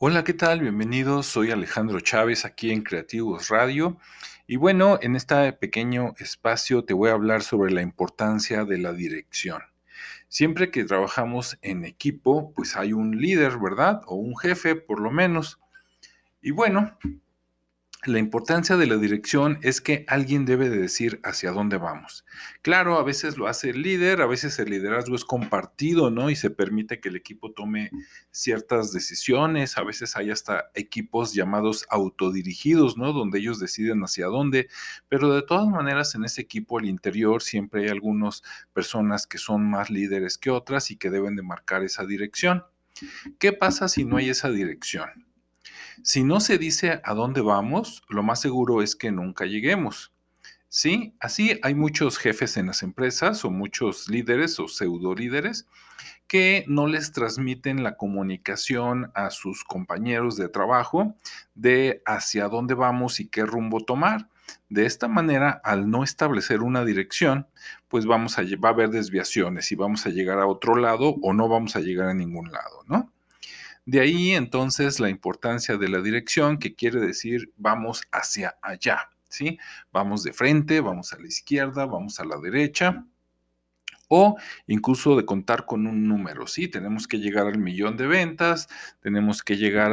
Hola, ¿qué tal? Bienvenidos. Soy Alejandro Chávez aquí en Creativos Radio. Y bueno, en este pequeño espacio te voy a hablar sobre la importancia de la dirección. Siempre que trabajamos en equipo, pues hay un líder, ¿verdad? O un jefe, por lo menos. Y bueno, la importancia de la dirección es que alguien debe de decir hacia dónde vamos. Claro, a veces lo hace el líder, a veces el liderazgo es compartido, ¿no? Y se permite que el equipo tome ciertas decisiones, a veces hay hasta equipos llamados autodirigidos, ¿no? Donde ellos deciden hacia dónde, pero de todas maneras en ese equipo al interior siempre hay algunas personas que son más líderes que otras y que deben de marcar esa dirección. ¿Qué pasa si no hay esa dirección? Si no se dice a dónde vamos, lo más seguro es que nunca lleguemos. Sí, así hay muchos jefes en las empresas o muchos líderes o pseudo líderes que no les transmiten la comunicación a sus compañeros de trabajo de hacia dónde vamos y qué rumbo tomar. De esta manera, al no establecer una dirección, pues vamos a va a haber desviaciones y vamos a llegar a otro lado o no vamos a llegar a ningún lado, ¿no? De ahí entonces la importancia de la dirección, que quiere decir vamos hacia allá, ¿sí? Vamos de frente, vamos a la izquierda, vamos a la derecha o incluso de contar con un número, ¿sí? Tenemos que llegar al millón de ventas, tenemos que llegar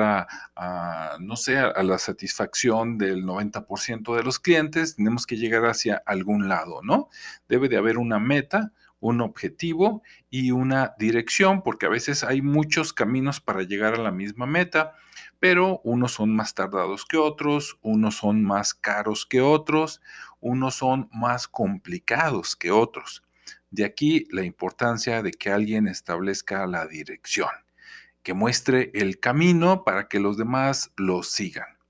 a, no sé, a la satisfacción del 90% de los clientes, tenemos que llegar hacia algún lado, ¿no? Debe de haber una meta, un objetivo y una dirección, porque a veces hay muchos caminos para llegar a la misma meta, pero unos son más tardados que otros, unos son más caros que otros, unos son más complicados que otros. De aquí la importancia de que alguien establezca la dirección, que muestre el camino para que los demás lo sigan.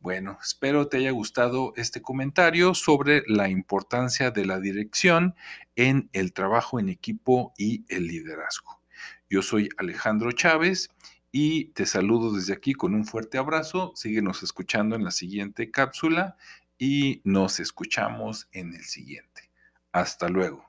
Bueno, espero te haya gustado este comentario sobre la importancia de la dirección en el trabajo en equipo y el liderazgo. Yo soy Alejandro Chávez y te saludo desde aquí con un fuerte abrazo. Síguenos escuchando en la siguiente cápsula y nos escuchamos en el siguiente. Hasta luego.